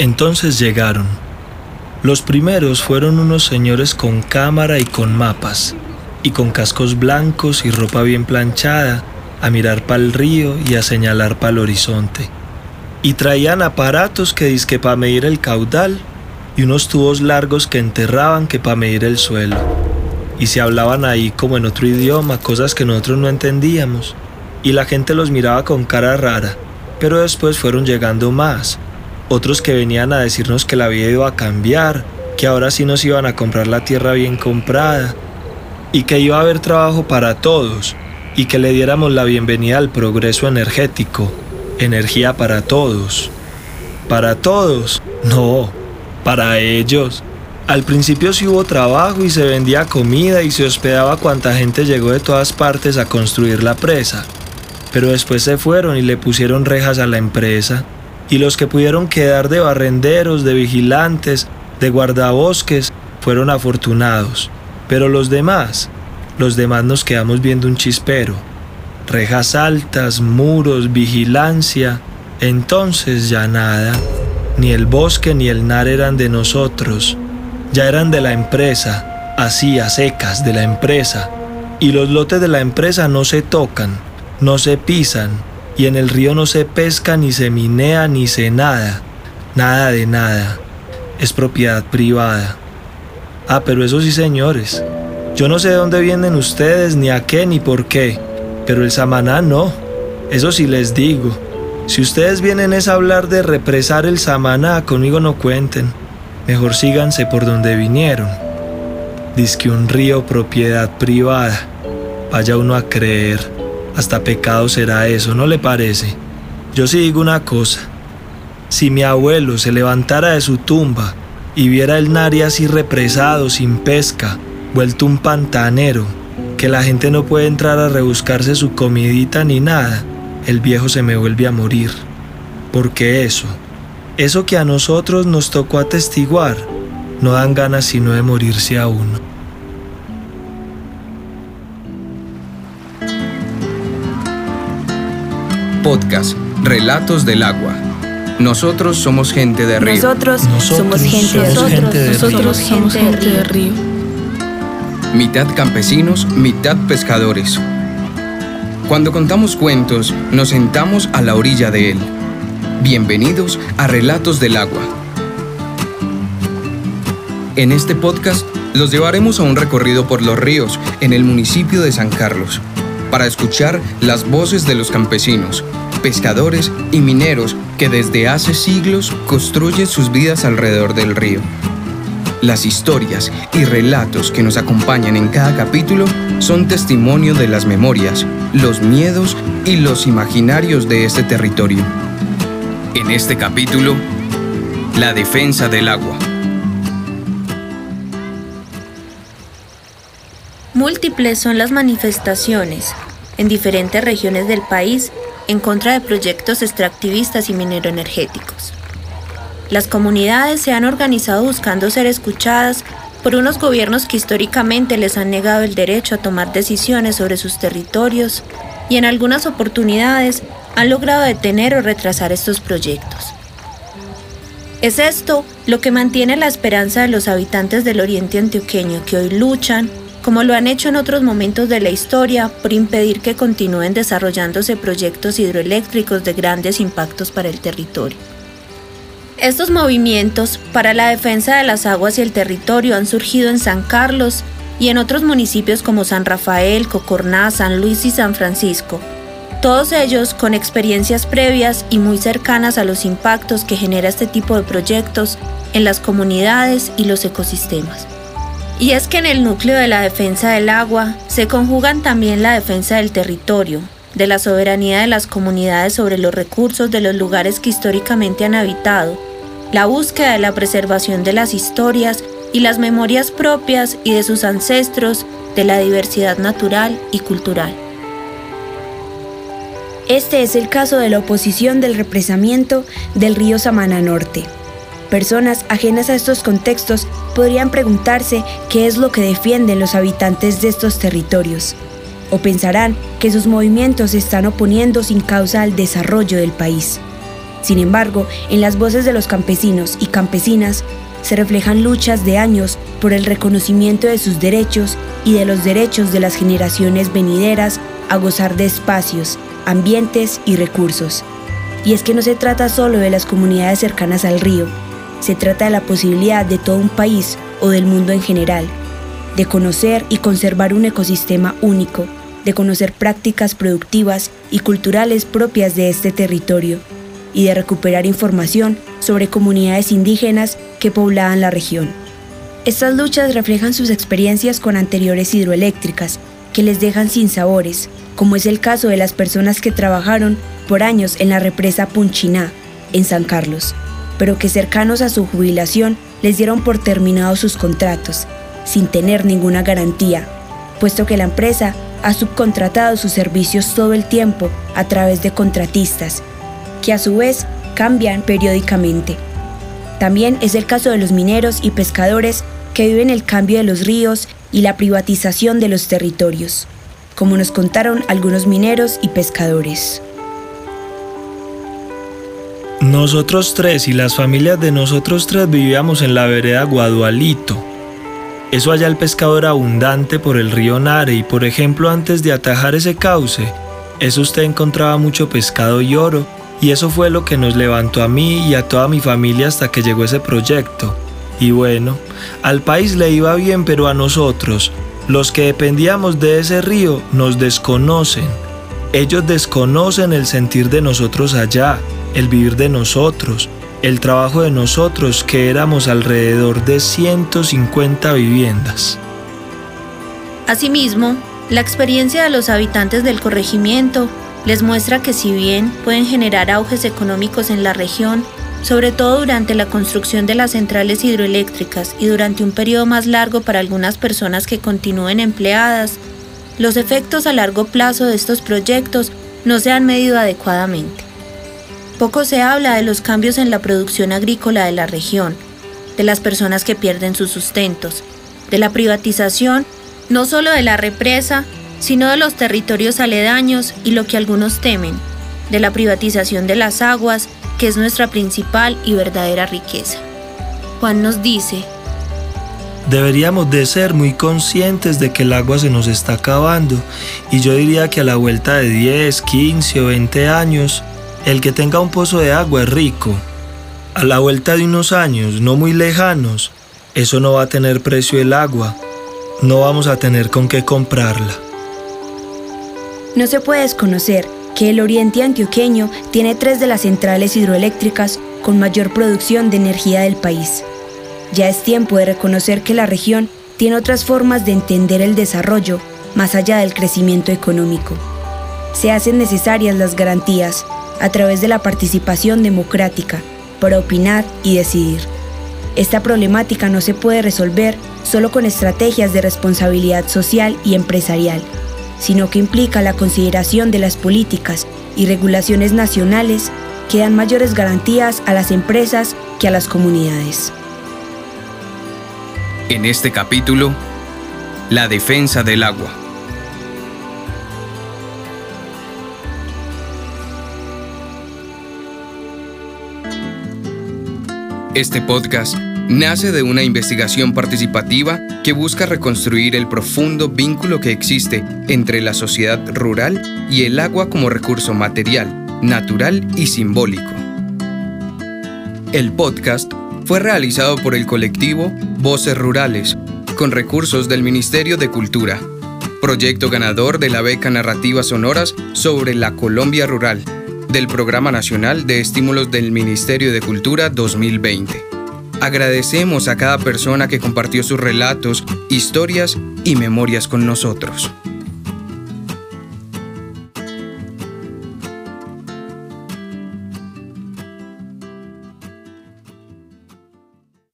Entonces llegaron. Los primeros fueron unos señores con cámara y con mapas, y con cascos blancos y ropa bien planchada, a mirar para el río y a señalar para el horizonte. Y traían aparatos que disque para medir el caudal y unos tubos largos que enterraban que para medir el suelo. Y se hablaban ahí como en otro idioma, cosas que nosotros no entendíamos. Y la gente los miraba con cara rara, pero después fueron llegando más. Otros que venían a decirnos que la vida iba a cambiar, que ahora sí nos iban a comprar la tierra bien comprada, y que iba a haber trabajo para todos, y que le diéramos la bienvenida al progreso energético, energía para todos. ¿Para todos? No, para ellos. Al principio sí hubo trabajo y se vendía comida y se hospedaba cuanta gente llegó de todas partes a construir la presa. Pero después se fueron y le pusieron rejas a la empresa. Y los que pudieron quedar de barrenderos, de vigilantes, de guardabosques, fueron afortunados. Pero los demás, los demás nos quedamos viendo un chispero. Rejas altas, muros, vigilancia. Entonces ya nada. Ni el bosque ni el nar eran de nosotros. Ya eran de la empresa, así a secas de la empresa. Y los lotes de la empresa no se tocan, no se pisan, y en el río no se pesca, ni se minea, ni se nada. Nada de nada. Es propiedad privada. Ah, pero eso sí, señores. Yo no sé de dónde vienen ustedes, ni a qué, ni por qué. Pero el Samaná no. Eso sí les digo. Si ustedes vienen es a hablar de represar el Samaná, conmigo no cuenten. Mejor síganse por donde vinieron. Dice que un río propiedad privada. Vaya uno a creer. Hasta pecado será eso, ¿no le parece? Yo sí digo una cosa. Si mi abuelo se levantara de su tumba y viera el Nari así represado, sin pesca, vuelto un pantanero, que la gente no puede entrar a rebuscarse su comidita ni nada, el viejo se me vuelve a morir. Porque eso, eso que a nosotros nos tocó atestiguar, no dan ganas sino de morirse a uno. Podcast Relatos del Agua. Nosotros somos gente de río. Nosotros, somos gente de río. Nosotros somos gente de río. Mitad campesinos, mitad pescadores. Cuando contamos cuentos, nos sentamos a la orilla de él. Bienvenidos a Relatos del Agua. En este podcast los llevaremos a un recorrido por los ríos en el municipio de San Carlos para escuchar las voces de los campesinos, pescadores y mineros que desde hace siglos construyen sus vidas alrededor del río. Las historias y relatos que nos acompañan en cada capítulo son testimonio de las memorias, los miedos y los imaginarios de este territorio. En este capítulo, la defensa del agua. Múltiples son las manifestaciones en diferentes regiones del país en contra de proyectos extractivistas y mineroenergéticos. Las comunidades se han organizado buscando ser escuchadas por unos gobiernos que históricamente les han negado el derecho a tomar decisiones sobre sus territorios y en algunas oportunidades han logrado detener o retrasar estos proyectos. Es esto lo que mantiene la esperanza de los habitantes del oriente antioqueño que hoy luchan, como lo han hecho en otros momentos de la historia, por impedir que continúen desarrollándose proyectos hidroeléctricos de grandes impactos para el territorio. Estos movimientos para la defensa de las aguas y el territorio han surgido en San Carlos y en otros municipios como San Rafael, Cocorná, San Luis y San Francisco, todos ellos con experiencias previas y muy cercanas a los impactos que genera este tipo de proyectos en las comunidades y los ecosistemas. Y es que en el núcleo de la defensa del agua se conjugan también la defensa del territorio, de la soberanía de las comunidades sobre los recursos de los lugares que históricamente han habitado, la búsqueda de la preservación de las historias y las memorias propias y de sus ancestros, de la diversidad natural y cultural. Este es el caso de la oposición del represamiento del río Samana Norte. Personas ajenas a estos contextos podrían preguntarse qué es lo que defienden los habitantes de estos territorios, o pensarán que sus movimientos se están oponiendo sin causa al desarrollo del país. Sin embargo, en las voces de los campesinos y campesinas se reflejan luchas de años por el reconocimiento de sus derechos y de los derechos de las generaciones venideras a gozar de espacios, ambientes y recursos. Y es que no se trata solo de las comunidades cercanas al río, se trata de la posibilidad de todo un país o del mundo en general, de conocer y conservar un ecosistema único, de conocer prácticas productivas y culturales propias de este territorio, y de recuperar información sobre comunidades indígenas que poblaban la región. Estas luchas reflejan sus experiencias con anteriores hidroeléctricas, que les dejan sin sabores, como es el caso de las personas que trabajaron por años en la represa Punchiná, en San Carlos, pero que cercanos a su jubilación les dieron por terminados sus contratos, sin tener ninguna garantía, puesto que la empresa ha subcontratado sus servicios todo el tiempo a través de contratistas que a su vez cambian periódicamente. También es el caso de los mineros y pescadores que viven el cambio de los ríos y la privatización de los territorios, como nos contaron algunos mineros y pescadores. Nosotros tres y las familias de nosotros tres vivíamos en la vereda Guadualito. Eso allá el pescado era abundante por el río Nare y por ejemplo antes de atajar ese cauce, eso usted encontraba mucho pescado y oro y eso fue lo que nos levantó a mí y a toda mi familia hasta que llegó ese proyecto. Y bueno, al país le iba bien, pero a nosotros, los que dependíamos de ese río, nos desconocen. Ellos desconocen el sentir de nosotros allá, el vivir de nosotros, el trabajo de nosotros, que éramos alrededor de 150 viviendas. Asimismo, la experiencia de los habitantes del corregimiento les muestra que si bien pueden generar auges económicos en la región, sobre todo durante la construcción de las centrales hidroeléctricas y durante un periodo más largo para algunas personas que continúen empleadas, los efectos a largo plazo de estos proyectos no se han medido adecuadamente. Poco se habla de los cambios en la producción agrícola de la región, de las personas que pierden sus sustentos, de la privatización no solo de la represa, sino de los territorios aledaños y lo que algunos temen, de la privatización de las aguas, que es nuestra principal y verdadera riqueza. Juan nos dice, Deberíamos de ser muy conscientes de que el agua se nos está acabando y yo diría que a la vuelta de 10, 15 o 20 años, el que tenga un pozo de agua es rico. A la vuelta de unos años, no muy lejanos, eso no va a tener precio el agua, no vamos a tener con qué comprarla. No se puede desconocer que el oriente antioqueño tiene tres de las centrales hidroeléctricas con mayor producción de energía del país. Ya es tiempo de reconocer que la región tiene otras formas de entender el desarrollo más allá del crecimiento económico. Se hacen necesarias las garantías a través de la participación democrática para opinar y decidir. Esta problemática no se puede resolver solo con estrategias de responsabilidad social y empresarial sino que implica la consideración de las políticas y regulaciones nacionales que dan mayores garantías a las empresas que a las comunidades. En este capítulo, la defensa del agua. Este podcast nace de una investigación participativa que busca reconstruir el profundo vínculo que existe entre la sociedad rural y el agua como recurso material, natural y simbólico. El podcast fue realizado por el colectivo Voces Rurales, con recursos del Ministerio de Cultura, proyecto ganador de la beca Narrativas Sonoras sobre la Colombia Rural, del Programa Nacional de Estímulos del Ministerio de Cultura 2020. Agradecemos a cada persona que compartió sus relatos, historias y memorias con nosotros.